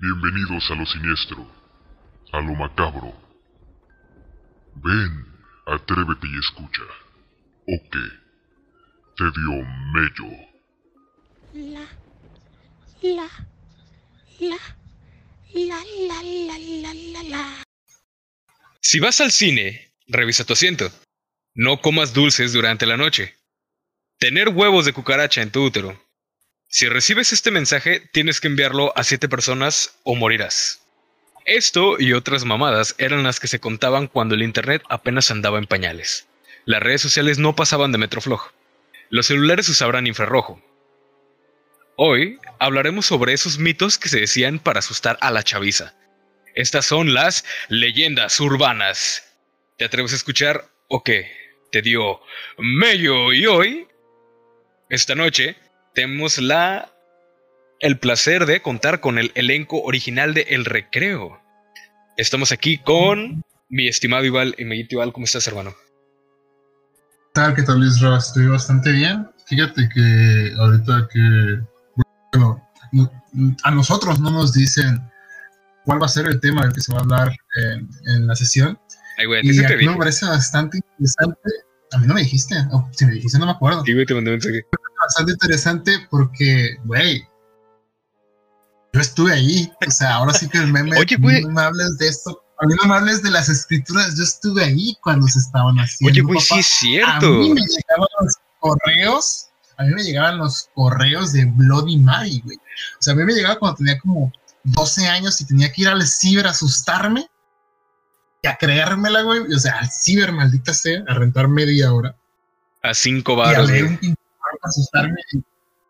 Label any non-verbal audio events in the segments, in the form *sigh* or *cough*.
Bienvenidos a lo siniestro, a lo macabro. Ven, atrévete y escucha. ¿O qué? Te dio mello. La, la, la, la, la, la, la, la, la. Si vas al cine, revisa tu asiento. No comas dulces durante la noche. Tener huevos de cucaracha en tu útero. Si recibes este mensaje, tienes que enviarlo a siete personas o morirás. Esto y otras mamadas eran las que se contaban cuando el internet apenas andaba en pañales. Las redes sociales no pasaban de Metroflog. Los celulares usaban infrarrojo. Hoy hablaremos sobre esos mitos que se decían para asustar a la chaviza. Estas son las leyendas urbanas. ¿Te atreves a escuchar o qué? Te dio mello y hoy, esta noche, tenemos la el placer de contar con el elenco original de El Recreo. Estamos aquí con mi estimado Ival y Meguito Ival. ¿Cómo estás, hermano? ¿Qué tal? ¿Qué tal, Ross? Estoy bastante bien. Fíjate que ahorita que, bueno, no- a nosotros no nos dicen cuál va a ser el tema del que se va a hablar en, en la sesión. Ay, güey, a Y dije. me parece bastante interesante. A mí no me dijiste. o si me dijiste, no me acuerdo. Sí, güey, te mandé un mensaje. Bastante interesante porque, güey, yo estuve ahí. O sea, ahora sí que el meme. Oye, güey. No me hables de esto. A mí no me hables de las escrituras. Yo estuve ahí cuando se estaban haciendo. Oye, güey, sí es cierto. A mí me llegaban los correos, a mí me llegaban los correos de Bloody Mary, güey. O sea, a mí me llegaba cuando tenía como 12 años y tenía que ir al ciber a asustarme y a creérmela, güey. O sea, al ciber, maldita sea, a rentar media hora A cinco y a baros, leer güey. un asustarme.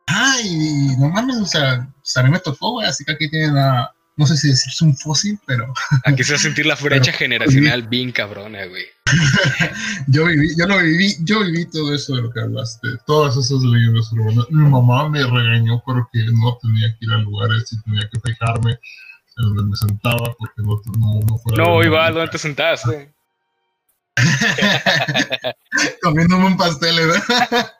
Ay, no mames, o sea, pues a mí me tocó, güey. Así que aquí tienen a, no sé si decirse un fósil, pero *laughs* Aquí se va a sentir la brecha generacional bien cabrona, güey. *laughs* Yo viví, yo lo viví, yo viví todo eso de lo que hablaste, todas esas leyendas urbanas. Mi mamá me regañó porque no tenía que ir a lugares y tenía que fijarme en donde me sentaba porque no, no, no fuera. No, de Ival, maldita. ¿dónde te sentaste? *laughs* Comiéndome un pastel, ¿verdad?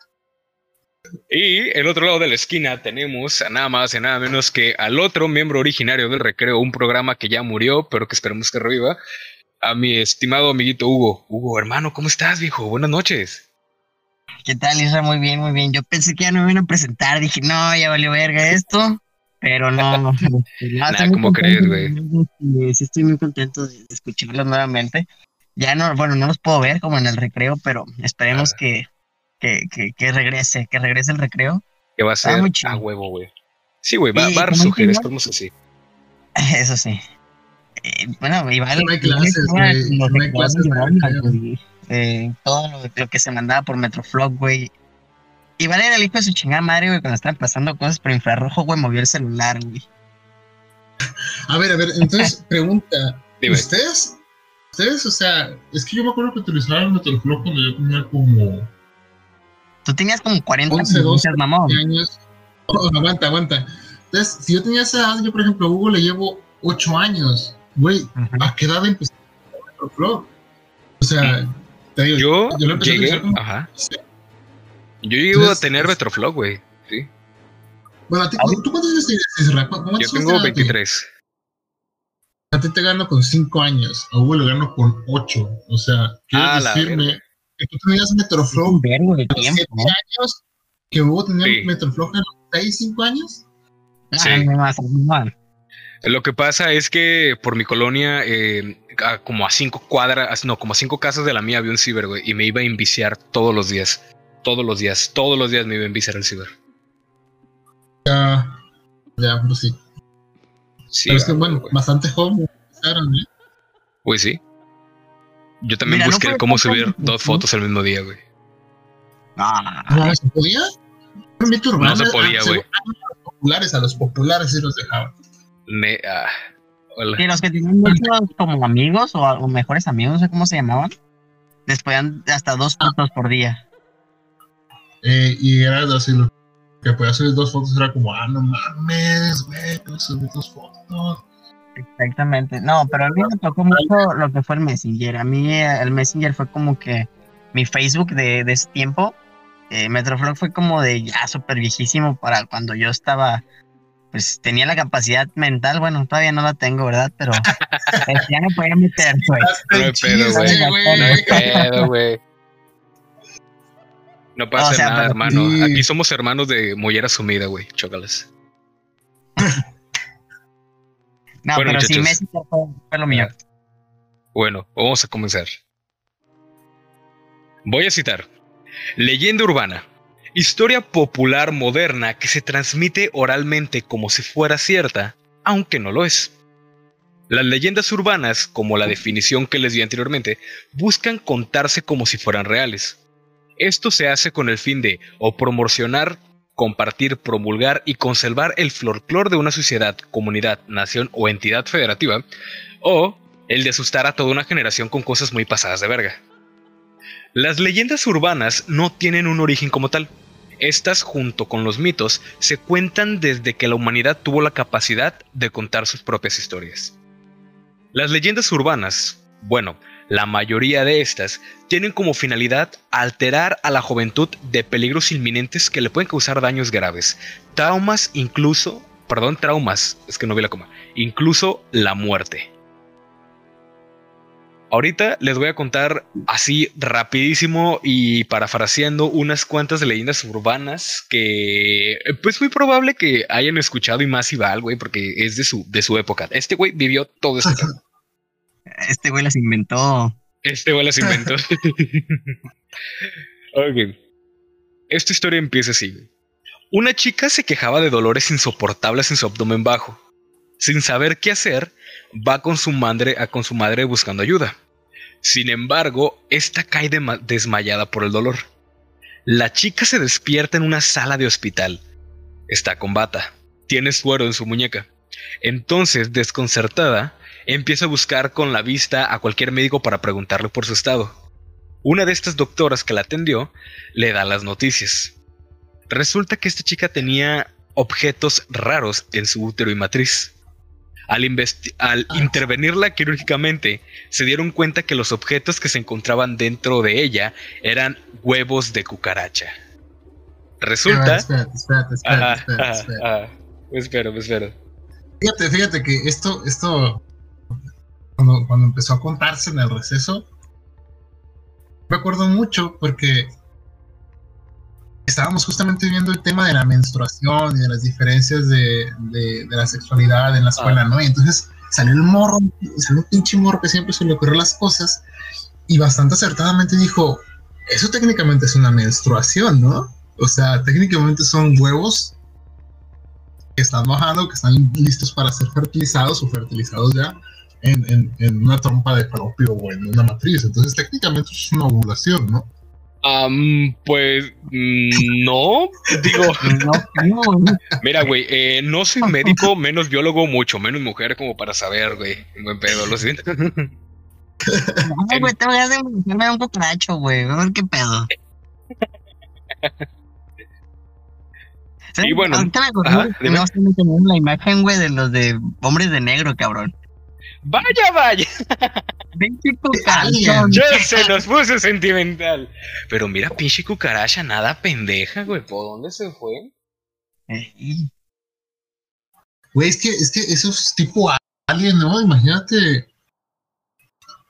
Y el otro lado de la esquina tenemos a nada más y nada menos que al otro miembro originario del recreo, un programa que ya murió, pero que esperemos que reviva, a mi estimado amiguito Hugo. Hugo, hermano, ¿cómo estás, viejo? Buenas noches. ¿Qué tal, Isra? Muy bien, muy bien. Yo pensé que ya no me iban a presentar. Dije, no, ya valió verga esto. Pero no. *laughs* ¿cómo crees, contento, Sí, estoy muy contento de de escucharlos nuevamente. Ya no, bueno, no los puedo ver como en el recreo, pero esperemos Ah. que, que, que, que regrese, que regrese el recreo. Que va a ser muy chido. a huevo, güey. Sí, güey, va, Y va a resurgir, esperemos *laughs* así. Eso sí. Eh, bueno, igual. No hay clases, güey, no hay clases güey. Eh, todo lo, lo que se mandaba por Metroflog, güey. Iván era el hijo de su chingada madre, güey, cuando estaban pasando cosas por infrarrojo, güey, movió el celular, güey. A ver, a ver, entonces, *laughs* pregunta. ¿Ustedes? ¿Ustedes? O sea, es que yo me acuerdo que utilizaban el Metroflow cuando yo tenía como Tú tenías como 40 11, 12 minutos, mamón. años. Oh, aguanta, aguanta. Entonces, si yo tenía esa edad, yo, por ejemplo, a Hugo le llevo 8 años. Güey, Ujú. ¿a qué edad empecé a Metroflow? O sea, te digo, Yo, yo lo empecé a llegué, utilizar como- ajá. Sí. Yo llegué a tener Metroflog, güey. Sí. Bueno, ¿a ti, A. ¿tú cuántos años tienes, Isra? ¿Cu- cuántos Yo tengo tienes a ti? 23. A ti te gano con 5 años, a Hugo le gano con 8. O sea, ¿quieres Ah, decirme. Que tú tenías Metroflow Un vergo de tiempo. 7 años? ¿Que Hugo tenía Sí. Metroflow a los 6, 5 años? Sí. Ah, no más, no más. Lo que pasa es que por mi colonia, eh, a- como a cinco cuadras, no, como a cinco casas de la mía había un ciber, güey, y me iba a enviciar todos los días. Todos los días, todos los días me iba a enviciar el ciber. Ya, ya, pues sí. Sí, Pero es que, bueno, bastante joven empezaron, ¿eh? Pues sí. Yo también Mira, no busqué fue cómo subir dos fotos el mismo día, güey. Ah, No, ¿se podía? No se podía, güey. ah, no, a los populares, a los populares sí los dejaban. Me, ah, hola. Y los que tenían muchos como amigos o, o mejores amigos, no sé cómo se llamaban, les podían hasta dos Ah. fotos por día. Eh, y era así, lo que podía subir dos fotos era como, ah, no mames, güey, puedes subir dos fotos. Exactamente. No, pero a mí me tocó mucho lo que fue el Messenger. A mí eh, el Messenger fue como que mi Facebook de, de ese tiempo. Eh, Metroflog fue como de ya súper viejísimo para cuando yo estaba pues tenía la capacidad mental, bueno, todavía no la tengo, ¿verdad? Pero pues, *laughs* ya me podía meter, güey. No hay pedo, güey. No hay pedo, güey. No pasa O sea, nada, pero- hermano. Sí. Aquí somos hermanos de mollera sumida, güey. Chócalas. *laughs* No, Bueno, pero muchachos. Messi fue lo mío. Bueno, vamos a comenzar. Voy a citar. Leyenda urbana. Historia popular moderna que se transmite oralmente como si fuera cierta, aunque no lo es. Las leyendas urbanas, como la definición que les di anteriormente, buscan contarse como si fueran reales. Esto se hace con el fin de o promocionar, compartir, promulgar y conservar el folclore de una sociedad, comunidad, nación o entidad federativa, o el de asustar a toda una generación con cosas muy pasadas de verga. Las leyendas urbanas no tienen un origen como tal. Estas, junto con los mitos, se cuentan desde que la humanidad tuvo la capacidad de contar sus propias historias. Las leyendas urbanas, bueno, la mayoría de estas, tienen como finalidad alterar a la juventud de peligros inminentes que le pueden causar daños graves, traumas incluso, perdón, traumas, es que no vi la coma, incluso la muerte. Ahorita les voy a contar así rapidísimo y parafraseando unas cuantas leyendas urbanas que pues muy probable que hayan escuchado y más Val, güey, porque es de su, de su época. Este güey vivió todo este. *laughs* Este güey las inventó. Este güey las inventó. *laughs* ok. Esta historia empieza así. Una chica se quejaba de dolores insoportables en su abdomen bajo. Sin saber qué hacer, va con su madre, a con su madre buscando ayuda. Sin embargo, esta cae desmayada por el dolor. La chica se despierta en una sala de hospital. Está con bata. Tiene suero en su muñeca. Entonces, desconcertada, empieza a buscar con la vista a cualquier médico para preguntarle por su estado. Una de estas doctoras que la atendió le da las noticias. Resulta que esta chica tenía objetos raros en su útero y matriz. Al, intervenirla quirúrgicamente, se dieron cuenta que los objetos que se encontraban dentro de ella eran huevos de cucaracha. Resulta... Espérate, espérate, espérate, espérate, espérate. espero, espero. Fíjate, fíjate que esto, esto, cuando, empezó a contarse en el receso, me acuerdo mucho porque estábamos justamente viendo el tema de la menstruación y de las diferencias de, de- de la sexualidad en la escuela, ¿no? Y entonces salió el morro, salió un pinche morro que siempre se le ocurrió las cosas y bastante acertadamente dijo, eso técnicamente es una menstruación, ¿no? O sea, técnicamente son huevos que están bajando, que están listos para ser fertilizados o fertilizados ya en, en- en una trompa de falopio o en una matriz. Entonces, técnicamente es una ovulación, ¿no? Am, pues mm, no, digo, *laughs* No, mira, güey, eh, no soy médico, menos biólogo, mucho menos mujer como para saber, güey. Buen pedo, lo siento. Ay, güey, de meterme a un cucaracho, güey. A ver qué pedo. Y bueno, Ahorita me acordé, no la imagen, güey, de los de hombres de negro, cabrón. Vaya, vaya, Pinche Alien. cucarachón. ya se nos puso sentimental. Pero mira, pinche cucaracha, nada pendeja, güey. ¿Por dónde se fue? Ey, Güey, es que, es que eso es tipo alien, ¿no? Imagínate.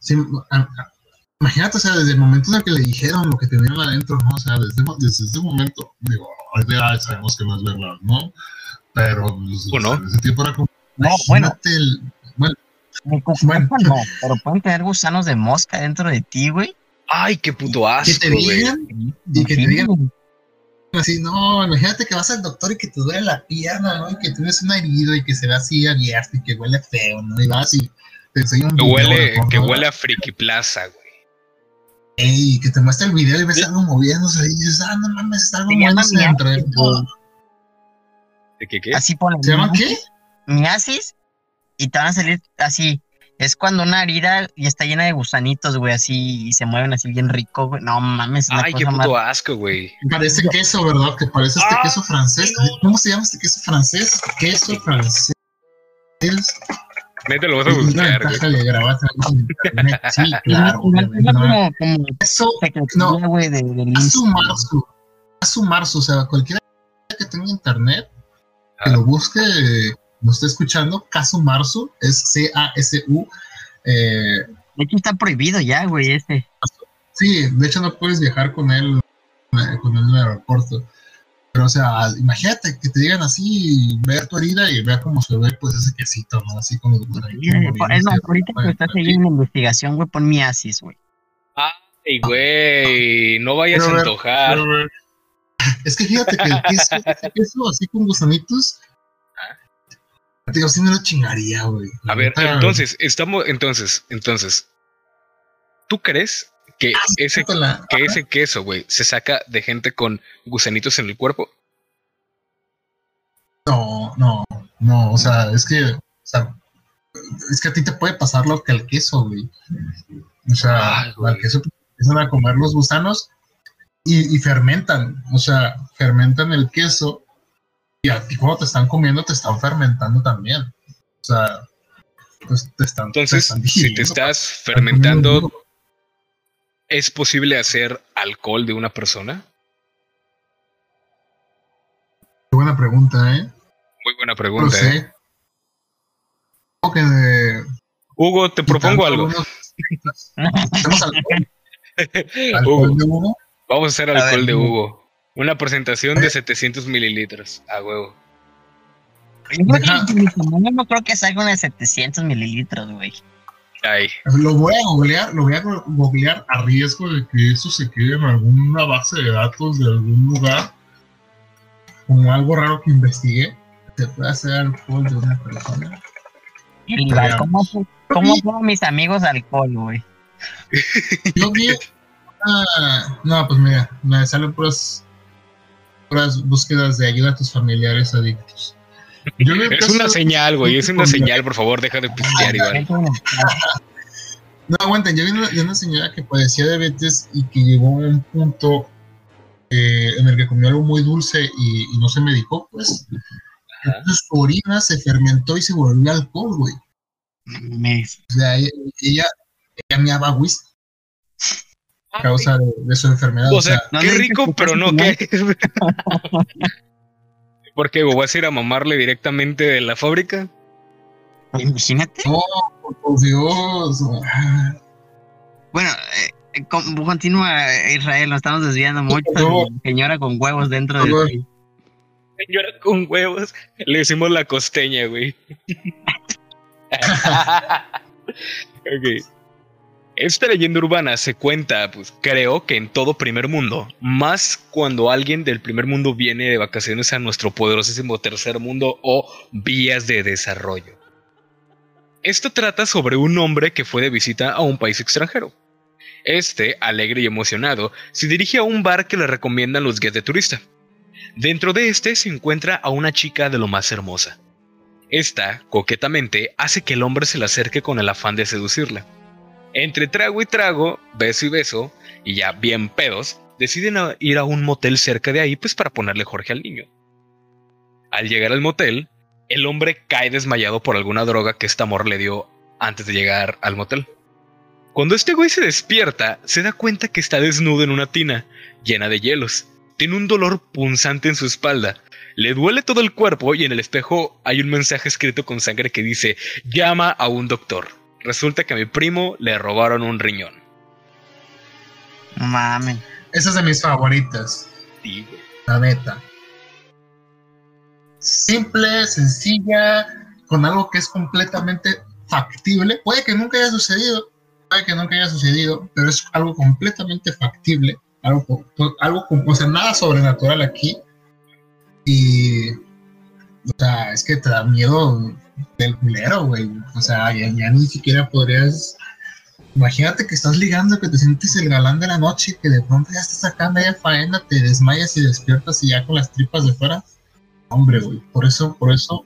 Sí, a- a- imagínate, o sea, desde el momento en el que le dijeron lo que tenían adentro, ¿no? O sea, desde, desde ese momento, digo, ya sabemos que no es verdad, ¿no? Pero pues, ¿O no? en ese tiempo era como. No, bueno, el- cucaracha Bueno. no, pero pueden tener gusanos de mosca dentro de ti, güey. Ay, qué puto que asco, güey. Y que te digan- así, no, imagínate que vas al doctor y que te duele la pierna, ¿no? Y que tienes una herida y que se ve así abierta y que huele feo, ¿no? Y vas y te enseña un video huele, que huele a Friki Plaza, güey. Ey, que te muestra el video y ves algo moviéndose y dices, ah, no mames, está algo moviéndose dentro de todo. ¿De qué qué? Así ponen. ¿Se llama qué? Miasis y te van a salir así. Es cuando una herida ya está llena de gusanitos, güey, así y se mueven así bien rico, güey. No mames, Ay, qué cosa más. puto asco, güey. Parece queso, ¿verdad? Que parece este Ah, queso francés. ¿Cómo se llama este queso francés? Queso francés. Neta, lo vas a Una buscar, güey. ventaja de grabar en internet. Sí, Y *laughs* claro. y como, como Eso no. güey, de, de a Lince, sumar su, a sumar su, o sea, cualquiera que tenga internet que lo busque, no esté escuchando, Casu Marzu, es C-A-S-U. Eh, De hecho, está prohibido ya, güey, este. sí, de hecho no puedes viajar con él, eh, con él en el aeropuerto. Pero, o sea, imagínate que te digan así, ver tu herida y vea cómo se ve, pues, ese quesito, ¿no? Así con los gusanitos Es más, ahorita que estás aquí. siguiendo una investigación, güey, pon miasis, güey. Ay, güey, no vayas a ver, antojar. ver. Es que fíjate que el queso, ese queso así con gusanitos, te digo, sí me lo chingaría, güey. A ver, entonces, estamos, entonces, entonces, ¿tú crees que ese, con la- que ese queso, güey, se saca de gente con gusanitos en el cuerpo? No, no, no, o sea, es que, o sea, es que a ti te puede pasar lo que al queso, güey. O sea, Ay, güey. al queso te empiezan a comer los gusanos y, y fermentan, o sea, fermentan el queso y a ti cuando te están comiendo te están fermentando también. O sea, pues te están. te Entonces, están si te estás fermentando. ¿es posible hacer alcohol de una persona? Qué buena pregunta, ¿eh? Muy buena No pregunta. ¿eh? sé. Creo que de- Hugo, te propongo algo. Hacemos alcohol, *laughs* Hugo, alcohol de uno. vamos a hacer A alcohol ver, de Hugo. Una presentación de 700 mililitros. A huevo. Yo creo Deja- que mi tamaño no creo que salga una de 700 mililitros, güey. Ay, Lo voy a googlear, lo voy a go- googlear a riesgo de que eso se quede en alguna base de datos de algún lugar, como algo raro que investigué. Se puede hacer alcohol de una persona. ¿Cómo, cómo pongo mis amigos alcohol, güey? Yo vi. ah, no, pues mira, me salen puras, puras búsquedas de ayuda a tus familiares adictos. Yo es una señal, güey. Es una señal, por favor, deja de pistear, Iván. No, aguanten, yo vi una, una señora que padecía diabetes y que llegó a un punto eh, en el que comió algo muy dulce y, y no se medicó, pues. Entonces su orina se fermentó y se volvió alcohol, güey. Me- O sea, ella, ella, ella meaba whisky causa de, de su enfermedad. O sea, No qué *laughs* rico, pero no. ¿qué? ¿Por qué? ¿Vas a ir a mamarle directamente de la fábrica? Imagínate. no, por Dios. Bueno, eh, con- continúa Israel, nos estamos desviando mucho. Señora con huevos dentro favor. del. Señora con huevos. Le decimos la costeña, güey. *laughs* Ok. Esta leyenda urbana se cuenta, pues creo que en todo primer mundo, más cuando alguien del primer mundo viene de vacaciones a nuestro poderosísimo tercer mundo o vías de desarrollo. Esto trata sobre un hombre que fue de visita a un país extranjero. Este, alegre y emocionado, se dirige a un bar que le recomiendan los guías de turista. Dentro de este se encuentra a una chica de lo más hermosa. Esta, coquetamente, hace que el hombre se le acerque con el afán de seducirla. Entre trago y trago, beso y beso, y ya bien pedos, deciden ir a un motel cerca de ahí pues para ponerle Jorge al niño. Al llegar al motel, el hombre cae desmayado por alguna droga que esta amor le dio antes de llegar al motel. Cuando este güey se despierta, se da cuenta que está desnudo en una tina, llena de hielos. Tiene un dolor punzante en su espalda. Le duele todo el cuerpo y en el espejo hay un mensaje escrito con sangre que dice, llama a un doctor. Resulta que a mi primo le robaron un riñón. No mames. Esa es de mis favoritas, Sí, güey. la neta. Simple, sencilla, con algo que es completamente factible. Puede que nunca haya sucedido, puede que nunca haya sucedido, pero es algo completamente factible. Algo, algo con- o sea, nada sobrenatural aquí. Y, o sea, es que te da miedo del culero, güey. O sea, ya, ya ni siquiera podrías. Imagínate que estás ligando, que te sientes el galán de la noche, que de pronto ya estás acá media faena, te desmayas y despiertas y ya con las tripas de fuera. Hombre, güey. Por eso, por eso,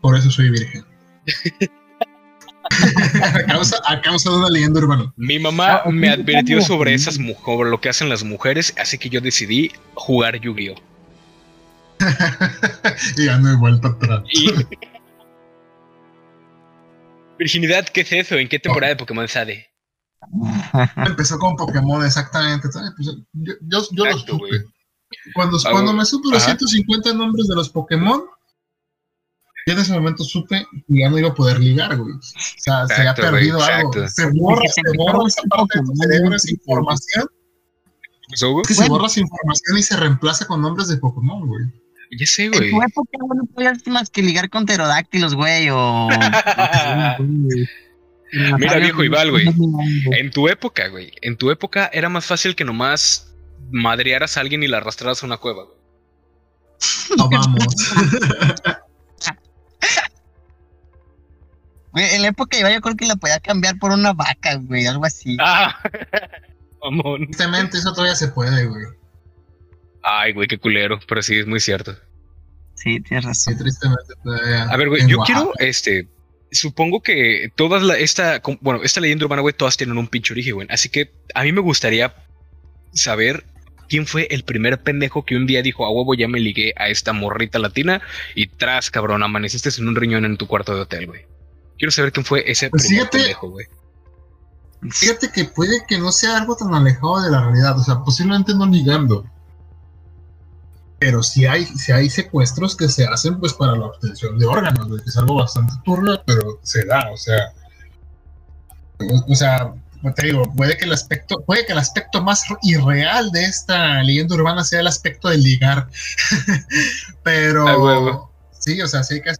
por eso soy virgen. *laughs* a, causa, a causa de una leyenda urbana. Mi mamá Ah, me advirtió ¿cómo? sobre esas mujeres, sobre lo que hacen las mujeres, así que yo decidí jugar Yu-Gi-Oh! *laughs* y ya no he vuelto atrás. Y- Virginidad, ¿qué es eso? ¿En qué temporada de Pokémon sale? Empezó con Pokémon, exactamente. Pues, yo yo, yo lo Exacto, supe. güey. Cuando, cuando me supe los Ajá. 150 nombres de los Pokémon, Yo en ese momento supe que ya no iba a poder ligar, güey. O sea, se güey, perdido algo. Se borra, se te borra esa parte de tu cerebro, esa información. Que se borra esa información y se reemplaza con nombres de Pokémon, güey. Ya sé, En güey. tu época, no podías más que ligar con pterodáctilos, güey, o... *laughs* Mira, viejo Ival, güey. En tu época, güey. En tu época era más fácil que nomás madrearas a alguien y la arrastraras a una cueva, güey. No vamos. *laughs* Güey, en la época de Ibai yo creo que la podía cambiar por una vaca, güey, algo así. Ah. *laughs* Tristemente, eso todavía se puede, güey. Ay, güey, qué culero. Pero sí, es muy cierto. Sí, tienes Sí, razón. tristemente todavía. A ver, güey, yo Oaxaca. quiero, este, supongo que todas la, esta, bueno, esta leyenda urbana, güey, todas tienen un pinche origen, güey. Así que a mí me gustaría saber quién fue el primer pendejo que un día dijo, a huevo, ya me ligué a esta morrita latina y tras, cabrón, amaneciste en un riñón en tu cuarto de hotel, güey. Quiero saber quién fue ese Pues primer fíjate- pendejo, güey. Fíjate que puede que no sea algo tan alejado de la realidad, o sea, posiblemente no ligando. Pero sí hay, sí hay secuestros que se hacen pues para la obtención de órganos, que es algo bastante turbio, pero se da, o sea. O, o sea, te digo, puede que el aspecto, puede que el aspecto más irreal de esta leyenda urbana sea el aspecto de ligar. *laughs* pero A huevo. sí, o sea, sí hay que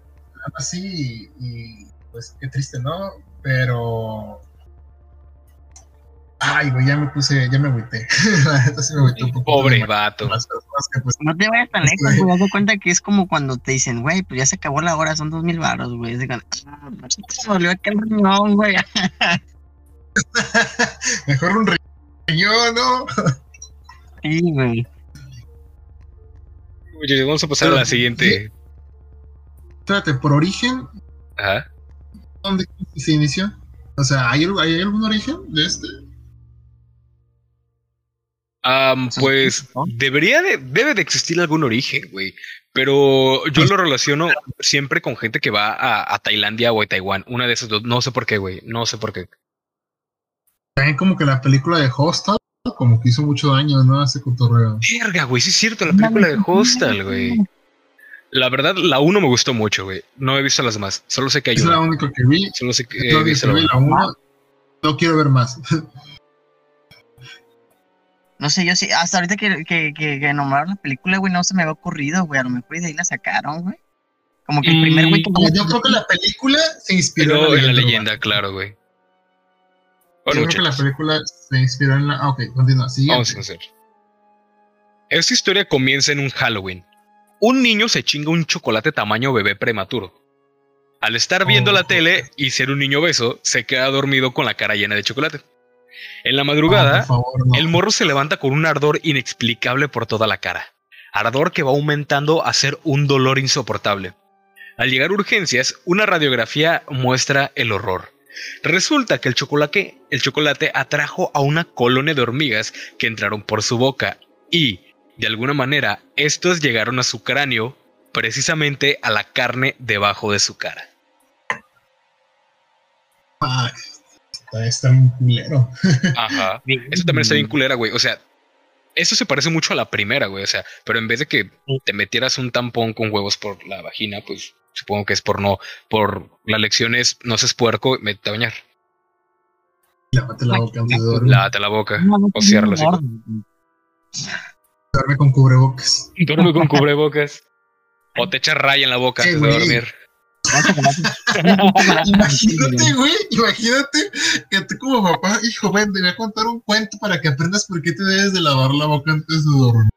así y, y, pues qué triste, ¿no? Pero Ay, güey, ya me puse, ya me agüité. *laughs* La neta sí me agüité un poco. Pobre vato. Más personas que, pues, No te vayas tan lejos, güey. Haz de cuenta que es como cuando te dicen, güey, pues ya se acabó la hora, son dos mil baros, güey. Es de cuando, ah, pues se me dolió aquel riñón, güey. *laughs* mejor un riñón, ¿no? Sí, güey. Oye, vamos a pasar a la siguiente. Espérate, por origen, Ajá. ¿dónde se inició? O sea, ¿hay, ¿hay algún origen de este? Pues debería de, debe de existir algún origen, güey. Pero yo lo relaciono siempre con gente que va a, a Tailandia o a Taiwán. Una de esas dos. No sé por qué, güey. No sé por qué. También como que la película de Hostel, como que hizo mucho daño, ¿no? Ese cotorreo. Verga, güey. Sí es cierto, la película de Hostel, güey. La verdad, la uno me gustó mucho, güey. No he visto las demás. Solo sé que hay Es la una. única que vi. Solo sé que Es la única visto que la vi, la. No quiero ver más. *laughs* No sé, yo sí, hasta ahorita que, que, que, que nombraron la película, güey, no se me había ocurrido, güey. A lo mejor y de ahí la sacaron, güey. Como que el primer güey que Como yo creo que la película se inspiró Pero en la urbana. leyenda, claro, güey. Bueno, Yo creo que la película se inspiró en la. Ah, ok, continúa. Siguiente. vamos a hacer. Esta historia comienza en un Halloween. Un niño se chinga un chocolate tamaño bebé prematuro. Al estar viendo Oh. la tele y ser un niño beso, se queda dormido con la cara llena de chocolate. En la Ah, madrugada, favor, no. el morro se levanta con un ardor inexplicable por toda la cara. Ardor que va aumentando a ser un dolor insoportable. Al llegar a urgencias, una radiografía muestra el horror. Resulta que el chocolate, el chocolate atrajo a una colonia de hormigas que entraron por su boca y, de alguna manera, estos llegaron a su cráneo, precisamente a la carne debajo de su cara. Ah, está, está un culero. Ajá. *laughs* Eso también está bien culera, güey. O sea, eso se parece mucho a la primera, güey. O sea, pero en vez de que te metieras un tampón con huevos por la vagina, pues supongo que es por no, por la lección es no seas puerco, métete a bañar. Lávate la boca antes de dormir. Lávate la boca No, no, o ciérrala así. Duerme con cubrebocas. Duerme con cubrebocas. O te echas raya en la boca antes de dormir. Imagínate, güey, imagínate que tú como papá, hijo, ven, te voy a contar un cuento para que aprendas por qué te debes de lavar la boca antes de dormir.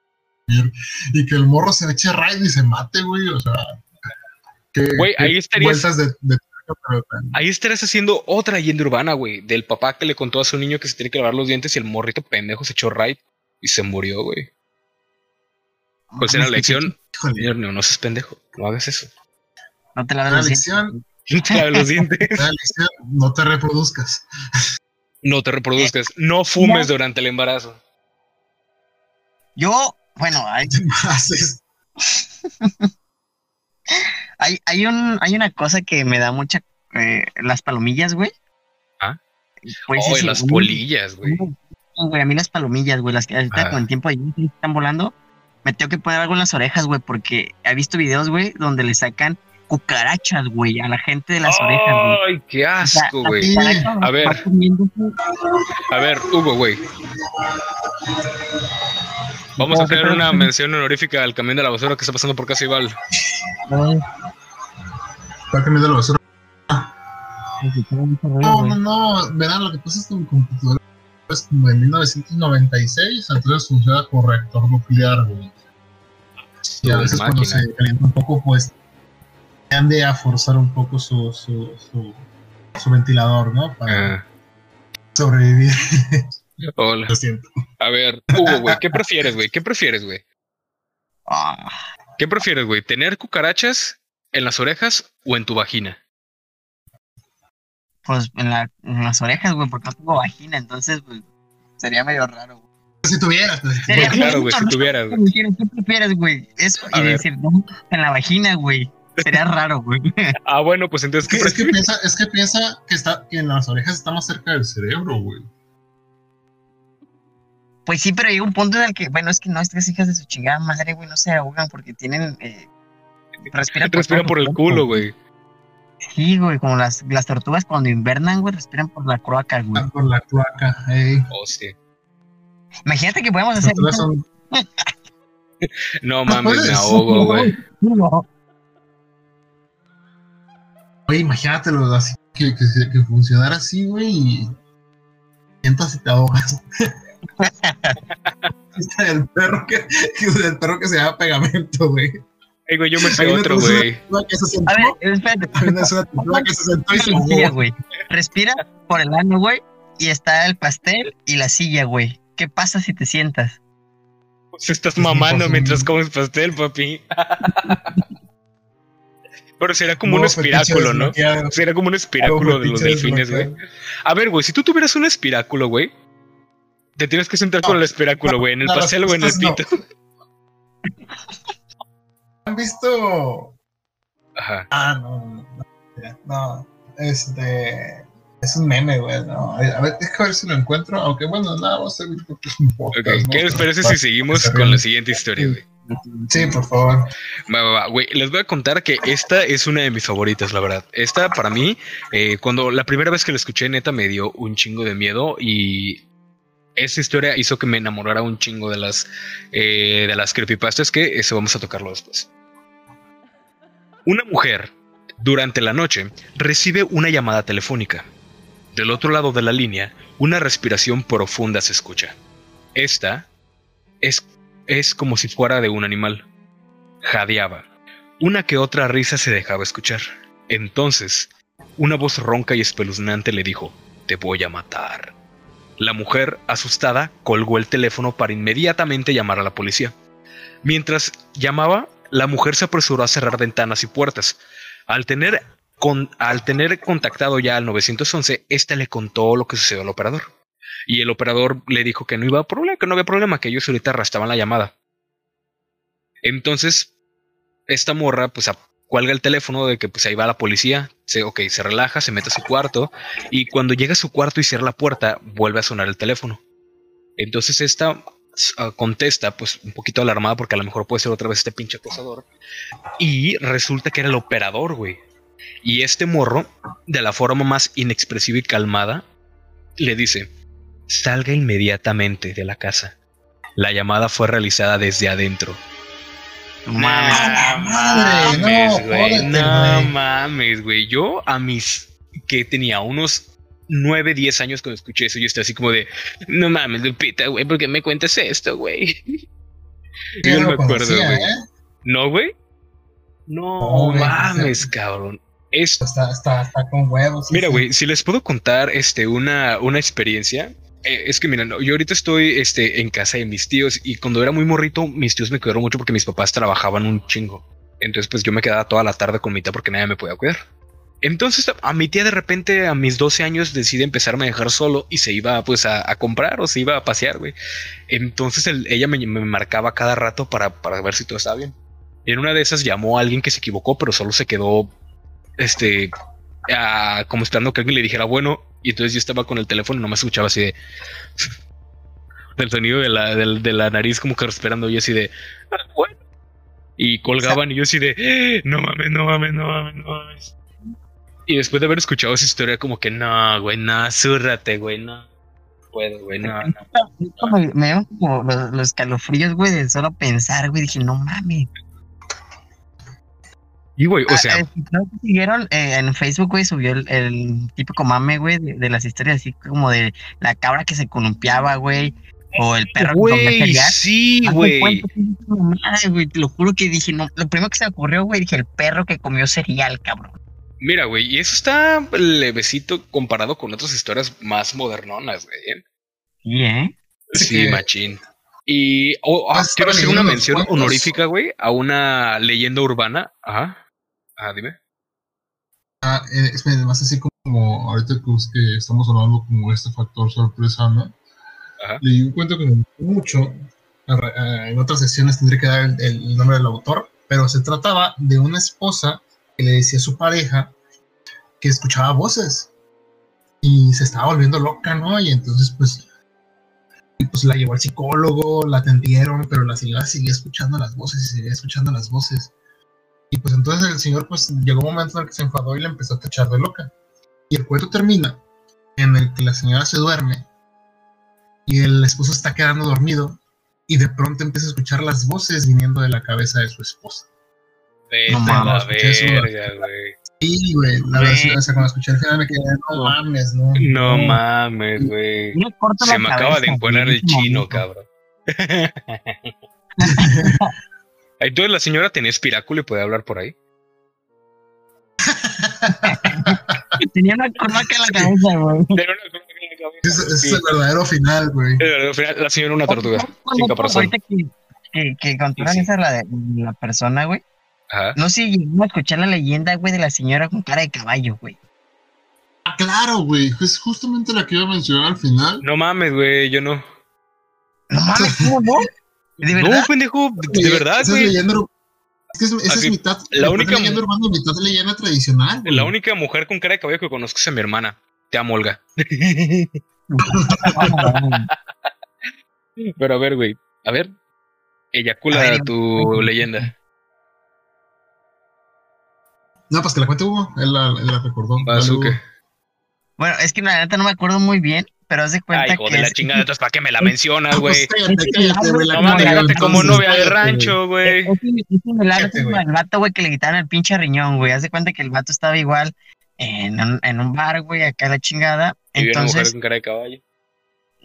Y que el morro se eche raid y se mate, güey, o sea. Que, Güey, ahí estarías- Vueltas de, de Ahí estarás haciendo otra leyenda urbana, güey. Del papá que le contó a su niño que se tiene que lavar los dientes y el morrito pendejo se echó right y se murió, güey. ¿Cuál será la lección? Señor, no, no seas pendejo. No hagas eso. No te la los dientes. la *laughs* lección, no te reproduzcas. No te reproduzcas. No fumes durante el embarazo. Yo, bueno, hay, *laughs* hay, hay, un, hay una cosa que me da mucha. eh, las palomillas, güey. ¿Ah? Pues, oh, sí, y sí, las polillas, güey. Güey, a mí las palomillas, güey, las que ahorita Ah. con el tiempo ahí están volando, me tengo que poner algo en las orejas, güey, porque he visto videos, güey, donde le sacan cucarachas, güey, a la gente de las orejas, güey. Ay, qué asco, güey. A ver. A ver, Hugo, güey. Vamos a No, ¿qué hacer una mención honorífica al camión de la basura que está pasando por casa Igual. ¿Para qué me da la basura? No, no, no. Verán, lo que pasa es que mi computadora es como de 1996, entonces funciona con reactor nuclear, güey. Y a veces cuando se calienta un poco, pues tiende a forzar un poco su, su, su, su ventilador, ¿no? Para Ah, sobrevivir. *laughs* hola. Lo siento. A ver, Hugo, güey, ¿qué prefieres, güey? ¿Qué prefieres, güey? Ah, ¿Qué prefieres, güey? ¿Tener cucarachas en las orejas o en tu vagina? pues en, la, en las orejas, güey, porque no tengo vagina, entonces, pues, sería medio raro, güey. Si tuvieras, pues, Sería Pues claro, güey, si tuvieras, güey. ¿Qué prefieres, güey? Eso A y ver. decir, no, en la vagina, güey. Sería raro, güey. *laughs* Ah, bueno, pues entonces, ¿qué Es que, piensa, es que piensa que está que en las orejas está más cerca del cerebro, güey. Pues sí, pero llega un punto en el que, bueno, es que no, estas hijas de su chingada madre, güey, no se ahogan porque tienen. Eh, respiran Respiran todo por el culo, güey. Sí, güey, como las, las tortugas cuando invernan, güey, respiran por la cloaca, güey. Ah, Por la cloaca, ey. Oh, sí. Imagínate que podemos hacer. son- *laughs* No No mames, me ahogo, güey. No, Oye, imagínatelo así, que, que, que funcionara así, güey, y sientas y te ahogas. *laughs* El perro que, el perro que se llama pegamento, güey. Ey, güey, yo me sé otro, güey. A ver, espérate. que se sentó y se Una silla, ahogó. güey. Respira por el ano, güey, y está el pastel y la silla, güey. ¿Qué pasa si te sientas? Pues estás Pues, mamando pues, mientras comes pastel, papi. *laughs* Pero será como un No, espiráculo, ¿no? Será como un espiráculo de los delfines, güey. A ver, güey, si tú tuvieras un espiráculo, güey, te tienes que sentar No, con el espiráculo, güey, en el pastel o en el pito. *laughs* ¿Han visto? Ajá. Ah, no, no, no, este, es un meme, güey, no, a ver, déjame ver si lo encuentro, aunque bueno, nada, vamos a servir porque es un podcast, Ok. ¿qué les parece si seguimos con la siguiente historia, güey? Sí, por favor. Va, les voy a contar que esta es una de mis favoritas, la verdad. Esta, para mí, eh, cuando la primera vez que la escuché, neta, me dio un chingo de miedo y esa historia hizo que me enamorara un chingo de las, eh, de las creepypastas, que eso vamos a tocarlo después. Una mujer, durante la noche, recibe una llamada telefónica. Del otro lado de la línea, una respiración profunda se escucha. Esta es, es como si fuera de un animal jadeaba. Una que otra risa se dejaba escuchar. Entonces, una voz ronca y espeluznante le dijo, Te voy a matar. La mujer, asustada, colgó el teléfono para inmediatamente llamar a la policía. Mientras llamaba, la mujer se apresuró a cerrar ventanas y puertas. Al tener, con, al tener contactado ya al 911, ésta le contó lo que sucedió al operador. Y el operador le dijo que no iba a problema, que no había problema, que ellos ahorita arrastraban la llamada. Entonces, esta morra, pues, cuelga el teléfono de que pues ahí va la policía. Se, se relaja, se mete a su cuarto. Y cuando llega a su cuarto y cierra la puerta, vuelve a sonar el teléfono. Entonces esta ah, contesta, pues un poquito alarmada porque a lo mejor puede ser otra vez este pinche acosador. Y resulta que era el operador, güey. Y este morro, de la forma más inexpresiva y calmada, le dice, salga inmediatamente de la casa. La llamada fue realizada desde adentro. No mames. ¡A la madre! No, mames, güey. jódete, No mames, güey. Yo a mis que tenía unos 9, 10 años cuando escuché eso, yo estaba así como de, no mames, Lupita, güey, ¿por qué me cuentas esto, güey? Yo no me lo acuerdo, güey. ¿eh? ¿No, güey? No, mames, cabrón. Es, Está, está, está con huevos. Mira, sí. güey, si les puedo contar este, una, una experiencia. Eh, es que mira, yo ahorita estoy este, en casa de mis tíos y cuando era muy morrito, mis tíos me cuidaron mucho porque mis papás trabajaban un chingo. Entonces, pues yo me quedaba toda la tarde con mi tía porque nadie me podía cuidar. Entonces, a mi tía de repente, a mis 12 años, decide empezarme a dejar solo y se iba pues a, comprar o se iba a pasear, güey. Entonces, el- ella me, me marcaba cada rato para, para ver si todo estaba bien. Y en una de esas llamó a alguien que se equivocó, pero solo se quedó, este, como esperando que alguien le dijera bueno. Y entonces yo estaba con el teléfono y no me escuchaba así de. del sonido de la, de la nariz, como que respirando. Y así de. "Ah, bueno. Y colgaban y yo así de, "Eh, no mames, no mames, no mames, no mames. Y después de haber escuchado esa historia, como que, no, güey, no, zúrrate, güey, no. Puedo, güey, no, *laughs* me dieron como los, los escalofríos, güey, de solo pensar, güey. Dije, no mames. Y, güey, o Ah, sea, eh, ¿no te siguieron eh, en Facebook, güey, subió el, el típico mame, güey, de, de las historias así como de la cabra que se columpiaba, güey, o el perro güey, cereal. sí, güey. te lo juro que dije, no, lo primero que se me ocurrió, güey, dije, el perro que comió cereal, cabrón. Mira, güey, y eso está levecito comparado con otras historias más modernonas, güey. ¿eh? Sí, ¿eh? Sí machín. Y oh, ah, Ah, quiero hacer una mención cuentos. honorífica, güey, a una leyenda urbana. Ajá. Ah, dime. Ah, eh, además así como ahorita que, estamos hablando como este factor sorpresa, ¿no? Ajá. Leí un cuento que me gustó mucho. En otras sesiones tendré que dar el, el nombre del autor, pero se trataba de una esposa que le decía a su pareja que escuchaba voces y se estaba volviendo loca, ¿no? Y entonces, pues, pues la llevó al psicólogo, la atendieron, pero la señora seguía escuchando las voces y seguía escuchando las voces. Y pues entonces el señor, pues llegó un momento en el que se enfadó y le empezó a tachar de loca. Y el cuento termina en el que la señora se duerme y el esposo está quedando dormido y de pronto empieza a escuchar las voces viniendo de la cabeza de su esposa. Vete No la mames, eso, verga, güey. Sí, güey, la verdad, o sea, cuando escuché el final me quedé, no mames, no. No mames, güey. Se la me acaba de cabeza, encuadrar el en chino, cabrón. *laughs* Entonces la señora tenía espiráculo y podía hablar por ahí. *laughs* Tenía una cornaca en la cabeza, güey. Ese ese es el verdadero final, güey. La señora una tortuga. Caparazón. Ahorita que, que, que contaron Sí, sí. esa la de la persona, güey. Ajá. No sé, llegamos a escuchar la leyenda, güey, de la señora con cara de caballo, güey. Ah, claro, güey. Es justamente la que iba a mencionar al final. No mames, güey, yo no. No mames, ¿cómo no? *laughs* ¿De No, pendejo, de verdad, güey. leyenda es que es- esa Así, es mitad, la mitad única- leyenda urbana y mitad de leyenda tradicional. güey. La única mujer con cara de caballo que conozco es a mi hermana. Te amo, Olga. *laughs* Pero a ver, güey. A ver. Eyacula A ver, tu leyenda. No, pues que la cuente Hugo, él la, él la recordó. Dale. Bueno, es que la neta no me acuerdo muy bien, pero haz de cuenta Ay, hijo que de la es- chingada, entonces ¿para qué me la mencionas, güey? pues cállate, cállate, güey. la No mames, mames, cuento, déjate como entonces, novia de cállate, rancho, güey. Es similar vato, güey, que le quitaron el pinche riñón, güey. Haz de cuenta que el vato estaba igual en un, en un bar, güey, acá la chingada. Y vi una mujer Entonces, con cara de caballo.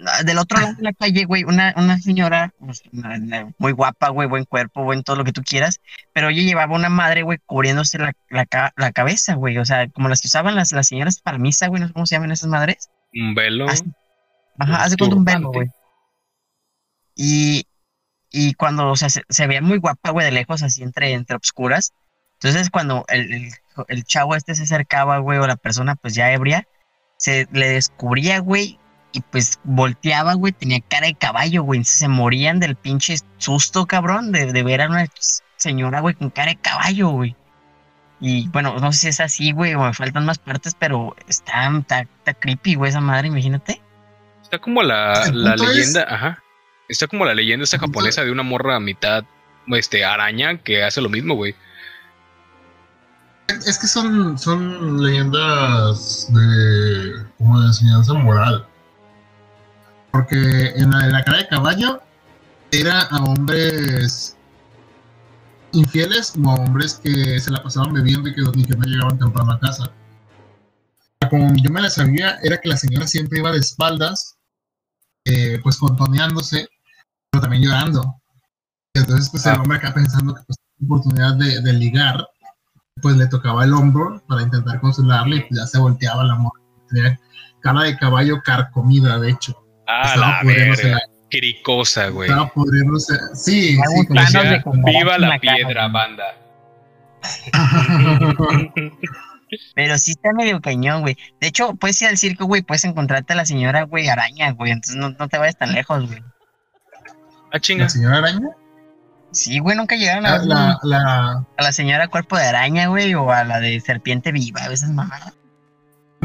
Ah, del otro lado de la calle, güey, una, una señora pues, una- una- muy guapa, güey, buen cuerpo, buen todo lo que tú quieras, pero ella llevaba una madre, güey, cubriéndose la, la, la cabeza, güey. O sea, como las que usaban las, las señoras para misa, güey, no sé cómo se llaman esas madres. Un velo. Así. Ajá, hace cuenta un velo, güey. Y, y cuando, o sea, se, se veía muy guapa, güey, de lejos, así entre, entre obscuras. Entonces, cuando el, el, el chavo este se acercaba, güey, o la persona, pues ya ebria, se le descubría, güey, y pues volteaba, güey, tenía cara de caballo, güey. Entonces se morían del pinche susto, cabrón, de, de ver a una señora, güey, con cara de caballo, güey. Y bueno, no sé si es así, güey, o me faltan más partes, pero está, está, está creepy, güey, esa madre, imagínate. Está como la, la es- leyenda, ajá. Está como la leyenda punto japonesa de una morra a mitad este araña que hace lo mismo, güey. Es que son, son leyendas de como de enseñanza moral. Porque en la de la cara de caballo era a hombres infieles como a hombres que se la pasaban bebiendo y que, y que no llegaban temprano a casa. Como yo me la sabía, era que la señora siempre iba de espaldas, eh, pues contoneándose, pero también llorando. Entonces, pues el Ah. hombre acá pensando que pues, oportunidad de, de ligar, pues le tocaba el hombro para intentar consolarle y pues ya se volteaba la morra. Tenía cara de caballo carcomida, de hecho. Ah, la verga. Cricosa, güey. Estaba pudriéndose. Sí, Me sí, cucaracha viva la piedra, güey". banda. *laughs* Pero sí está medio cañón, güey. De hecho, puedes ir al circo, güey, puedes encontrarte a la señora, güey, araña, güey. Entonces no, no te vayas tan lejos, güey. Ah, chinga. La señora araña. Sí, güey, nunca llegaron a La, ver la, la- a la señora cuerpo de araña, güey, o a la de serpiente viva, a veces mamadas.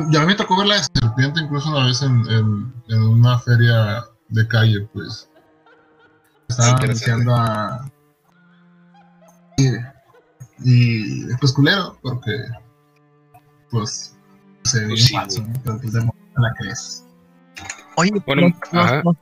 Ya a mí me tocó ver la de serpiente incluso una vez en, en, en una feria de calle, pues. Estaban Interesante. anunciando a. y después culero, porque pues se ve Pues sí, falso, ¿no? Pero pues de la crees. Oye, Bueno, ajá. los-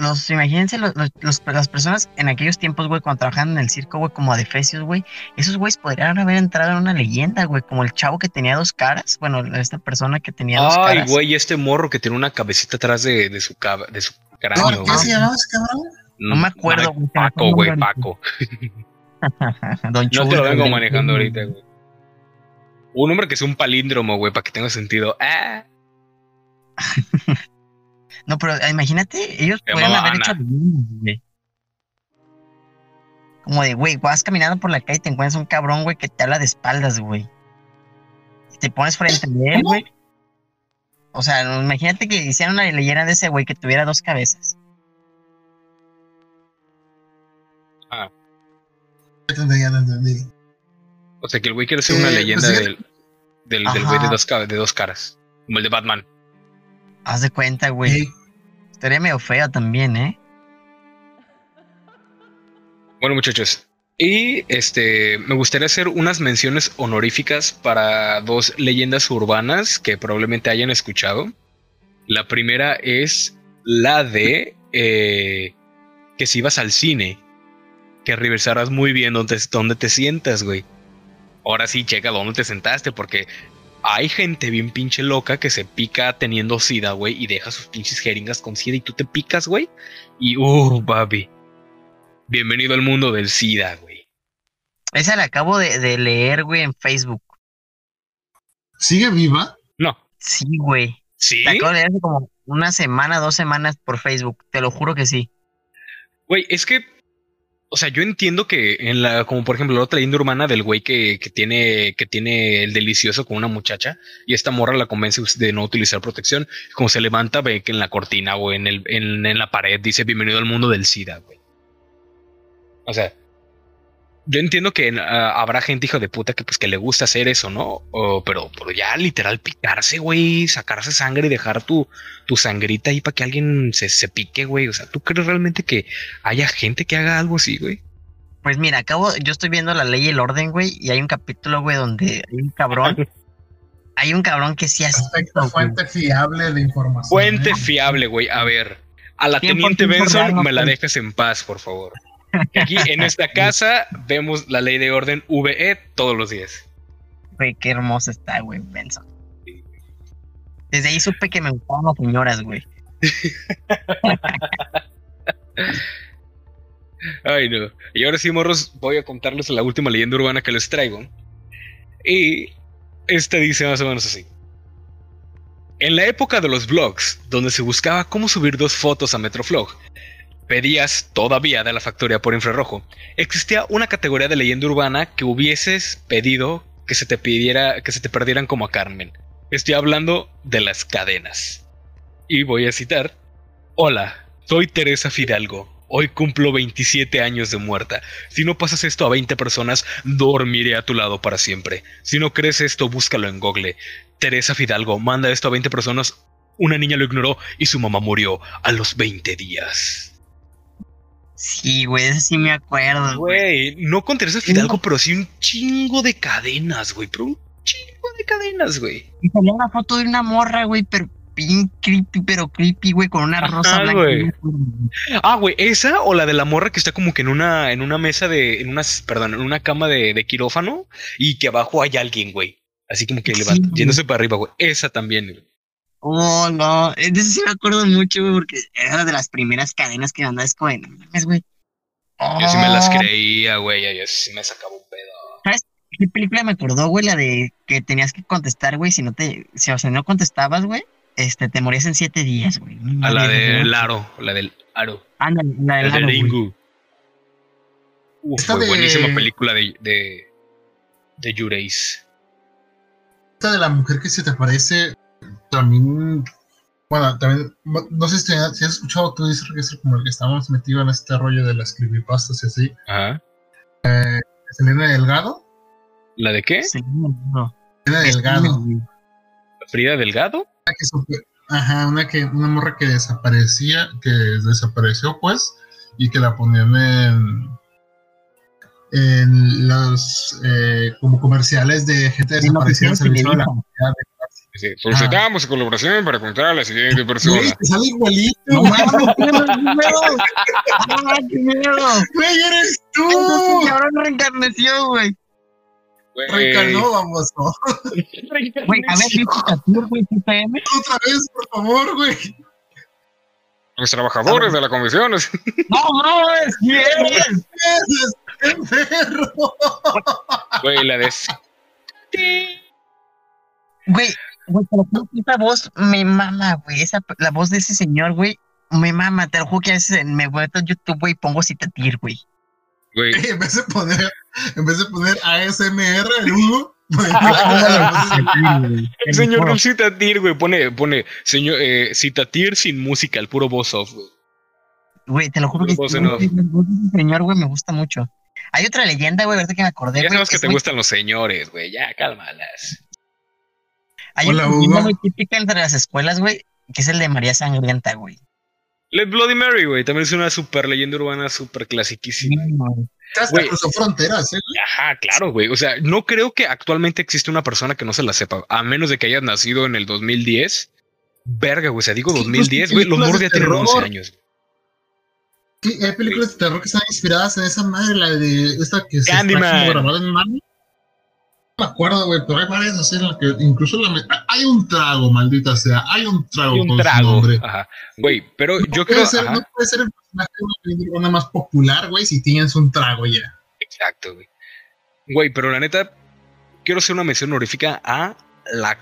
los- imagínense los- los- las personas en aquellos tiempos, güey, cuando trabajaban en el circo, güey, como adefesios, güey, esos güeyes podrían haber entrado en una leyenda, güey, como el chavo que tenía dos caras, bueno, esta persona que tenía dos Ay, caras. güey, este morro que tiene una cabecita atrás de, de su, cab- de su cráneo. ¿Cómo- ¿Qué güey. se llamaba ese cabrón? No me acuerdo, Ay, güey, Paco, güey, Paco. *laughs* Don No te lo vengo manejando ahorita, güey. Un hombre que sea un palíndromo, güey, para que tenga sentido. Ah, *laughs* No, pero eh, imagínate, ellos Se podrían haber hecho güey. Como de, güey, vas caminando por la calle y te encuentras un cabrón, güey, que te habla de espaldas, güey. Y te pones frente a él, güey. O sea, imagínate que hicieran una leyenda de ese güey que tuviera dos cabezas. Ya te entendí, ya te entendí. o sea, que el güey quiere ser una Eh, leyenda pues, del, del, del güey de dos, de dos caras. Como el de Batman. Haz de cuenta, güey. Estaría medio feo también, ¿eh? Bueno, muchachos. Y este, me gustaría hacer unas menciones honoríficas para dos leyendas urbanas que probablemente hayan escuchado. La primera es la de eh, que si ibas al cine, que revisaras muy bien dónde, dónde te sientas, güey. Ahora sí, checa dónde te sentaste, porque hay gente bien pinche loca que se pica teniendo sida, güey, y deja sus pinches jeringas con sida y tú te picas, güey. Y, uh, papi. Bienvenido al mundo del SIDA, güey. Esa la acabo de, de leer, güey, en Facebook. ¿Sigue viva? No. Sí, güey. ¿Sí? La acabo de leer hace como una semana, dos semanas por Facebook. Te lo juro que sí. Güey, es que. O sea, yo entiendo que en la. Como por ejemplo la otra leyenda urbana del güey que, que tiene. que tiene el delicioso con una muchacha. Y esta morra la convence de no utilizar protección. Como se levanta, ve que en la cortina o en el, en, en la pared dice bienvenido al mundo del SIDA, güey. O sea. Yo entiendo que ah, habrá gente hijo de puta que pues que le gusta hacer eso, ¿no? O- pero, pero ya literal picarse, güey, sacarse sangre y dejar tu, tu sangrita ahí para que alguien se, se pique, güey. O sea, ¿tú crees realmente que haya gente que haga algo así, güey? Pues mira, acabo, yo estoy viendo la ley y el orden, güey, y hay un capítulo, güey, donde hay un cabrón, *laughs* hay un cabrón que sí hace güey. fuente fiable de información. Fuente ¿eh? fiable, güey. A ver, a la 100% teniente Benson me la fue. dejas en paz, por favor. Aquí en *laughs* esta casa vemos la ley de orden VE todos los días. Güey, qué hermosa está, güey, Benson. Desde ahí supe que me gustaban las señoras, güey. *laughs* Ay, no. Y ahora sí, morros, voy a contarles la última leyenda urbana que les traigo. Y esta dice más o menos así. En la época de los blogs, donde se buscaba cómo subir dos fotos a Metroflog, pedías todavía de la factoría por infrarrojo, existía una categoría de leyenda urbana que hubieses pedido que se te pidiera, que se te perdieran como a Carmen. Estoy hablando de las cadenas. Y voy a citar. Hola, soy Teresa Fidalgo. Hoy cumplo 27 años de muerta. Si no pasas esto a 20 personas, dormiré a tu lado para siempre. Si no crees esto, búscalo en Google. Teresa Fidalgo manda esto a 20 personas. Una niña lo ignoró y su mamá murió a los 20 días. Sí, güey, ese sí me acuerdo, güey. No con Teresa Fidalgo, pero sí un chingo de cadenas, güey. Pero un chingo de cadenas, güey. Y salía una foto de una morra, güey, pero bien creepy, pero creepy, güey, con una Ajá, rosa blanca. güey. Ah, güey, esa o la de la morra que está como que en una, en una mesa de, en una, perdón, en una cama de, de quirófano y que abajo hay alguien, güey. Así como que Sí, levanta- yéndose para arriba, güey. Esa también, güey. Oh, no, de eso sí me acuerdo mucho, güey, porque era de las primeras cadenas que andaba, es como, de, no mames, güey. Yo sí me las Oh, creía, güey. Yo sí me sacaba un pedo. ¿Qué película me acordó, güey? La de que tenías que contestar, güey, si no te, si, o sea, no contestabas, güey, este, te morías en siete días, güey. No A la del güey. aro, la del aro. Ándale, la del La del aro, güey. Ringu. Uf, Esta de- buenísima película de, de, de Yureis. Esta de la mujer que se te parece también. Bueno, también. No sé si, si has escuchado tú, dices que es como el que estamos metidos en este rollo de las creepypastas y así. Ajá. Selena Delgado. ¿La de qué? Sí, no. Selena Delgado. ¿Frida Delgado? Una que supe- Ajá, una que una morra que desaparecía, que desapareció pues, y que la ponían en en los eh, como comerciales de gente En desaparecida en servicio a la comunidad. Sí, solicitamos colaboración para encontrar a la siguiente persona. Te sale igualito. No mames, qué miedo. ¡Ah, *laughs* qué miedo! Güey, eres Entonces, tú. cabrón reencarnación, güey. Reencarnó, vamos. ¿no? *laughs* Güey, a ver, ¿viste Catur, güey, TPM? Otra vez, por favor, güey. Los trabajadores de la comisión. es- ¡No mames! ¿Quién? Eres enfermo. Güey, la de. Güey, güey, esa voz me mama, güey. Esa, la voz de ese señor, güey, me mama. Te lo juro que a veces me meto en YouTube, güey, y pongo citatir, güey. Güey, En vez de poner, en vez de poner ASMR, el Hugo, *laughs* pues, el señor del Citatir, güey, pone, pone, señor, eh, Citatir sin música, el puro voz off, güey. Güey, te lo juro que Voz ese señor, güey, me gusta mucho. Hay otra leyenda, güey, ahorita que me acordé, Ya sabes que te muy- gustan los señores, güey, ya cálmalas. Hay Hola, una leyenda Hugo. muy típica entre las escuelas, güey, que es el de María Sangrienta, güey. Let Bloody Mary, güey, también es una super leyenda urbana super clasiquísima. hasta Güey. cruzó fronteras, ¿eh? Ajá, claro, güey. O sea, no creo que actualmente existe una persona que no se la sepa, a menos de que hayas nacido en el 2010. Verga, güey, o sea, digo 2010, güey, los morros ya tienen terror. 11 años. Sí, hay películas de terror que están inspiradas en esa madre, la de esta que se Candyman. está me acuerdo, güey, pero hay varias así en las que incluso la hay un trago, maldita sea, hay un trago un con su trago. nombre. Ajá. Güey, pero No yo creo. ser, ajá, no puede ser el personaje de una más popular, güey, si tienes un trago ya. Exacto, güey. Güey, pero la neta, quiero hacer una mención honorífica a la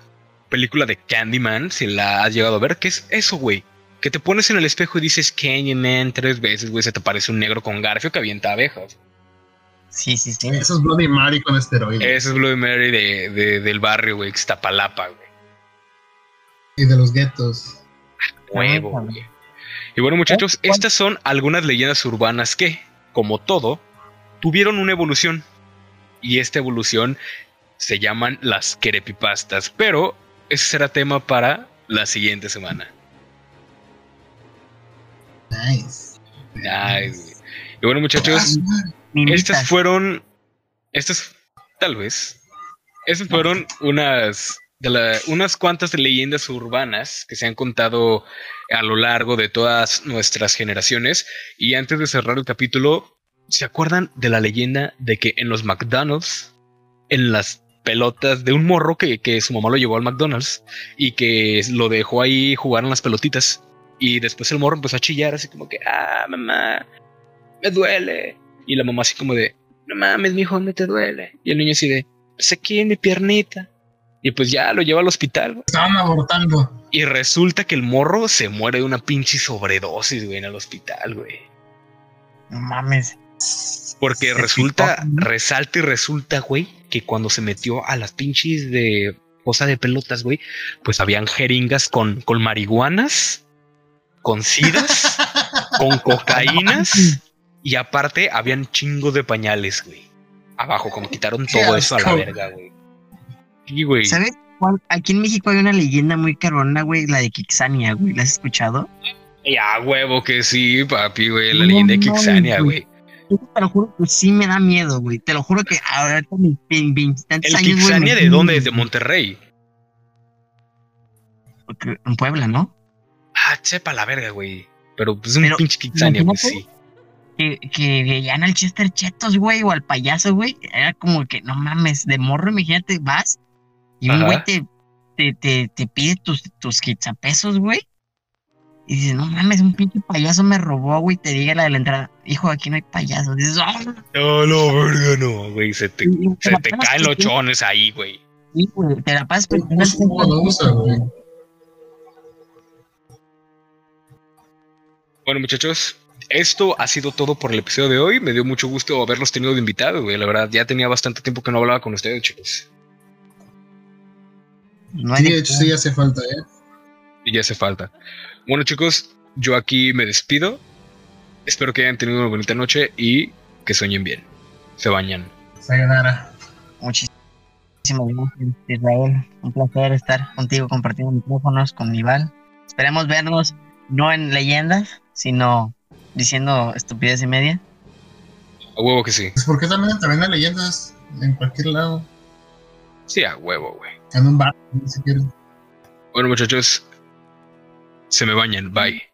película de Candyman, si la has llegado a ver, que es eso, güey. Que te pones en el espejo y dices Candyman tres veces, güey, se te parece un negro con garfio que avienta abejas. Sí, sí, sí. Eso es Bloody Mary con esteroides. Ese es Bloody Mary de, de- del barrio, güey, que está palapa, güey. Y de los guetos. Huevo, güey. Y bueno, muchachos, estas son algunas leyendas urbanas que, como todo, tuvieron una evolución. Y esta evolución se llaman las creepypastas. Pero ese será tema para la siguiente semana. Nice. Ay, güey. y bueno, muchachos, Estas fueron. Estas, tal vez. Estas fueron unas. De la- unas cuantas leyendas urbanas que se han contado a lo largo de todas nuestras generaciones. Y antes de cerrar el capítulo, ¿se acuerdan de la leyenda de que en los McDonald's, en las pelotas de un morro que, que su mamá lo llevó al McDonald's y que lo dejó ahí jugar en las pelotitas? Y después el morro empezó a chillar así como que, ah, mamá, me duele. Y la mamá así como de, no mames, mijo, ¿dónde te duele? Y el niño así de, pues aquí en mi piernita. Y pues ya lo lleva al hospital. Estaban abortando. Y resulta que el morro se muere de una pinche sobredosis, güey, en el hospital, güey. No mames. Porque Se resulta, resalta y resulta, güey, que cuando se metió a las pinches de cosa de pelotas, güey, pues habían jeringas con, con marihuanas, con sidas, *laughs* con cocaínas y aparte habían chingos de pañales, güey. Abajo, como quitaron todo eso a la verga, güey. Sí, güey. ¿Sabes cuál? Aquí en México hay una leyenda muy carona, güey, la de Kixania, güey. ¿La has escuchado? Ya, huevo que sí, papi, güey. La No leyenda de Kixania, güey. güey. Yo te lo juro que sí me da miedo, güey. Te lo juro que ahorita mis veintitantos ¿El años, güey. Kixania de dónde? Es de Monterrey. Porque En Puebla, ¿no? Ah, sepa la verga, güey. Pero pues un Pero, pinche Kixania, güey, sí. Que, que veían al Chester Chetos, güey, o al payaso, güey. Era como que, no mames, de morro, imagínate, vas y un Ajá. güey te, te, te, te pide tus, tus quitzapesos, güey. Y dices, no mames, un pinche payaso me robó, güey. Te diga la de la entrada, hijo, aquí no hay payasos. Dices, ¡ah! No, no, verga, no, güey. Se te, Y- se te caen los chones ahí, güey. Sí, güey, te la pasas pensando Pues, ¿Cómo lo usa, güey? Bueno, muchachos, esto ha sido todo por el episodio de hoy. Me dio mucho gusto haberlos tenido de invitado, güey. La verdad, ya tenía bastante tiempo que no hablaba con ustedes, chicos. No hay Sí, hecho, sí hace falta, ¿eh? Y ya hace falta. Bueno, chicos, yo aquí me despido. Espero que hayan tenido una bonita noche y que sueñen bien. Se bañan. Sayonara. Muchísimas gracias, Israel. Un placer estar contigo compartiendo micrófonos con Nival. Esperemos vernos no en leyendas, sino diciendo estupidez y media. A huevo que sí. Pues porque también también hay leyendas en cualquier lado. Sí, a huevo, güey. En un bar, si quieres. Bueno, muchachos, se me bañan. Bye.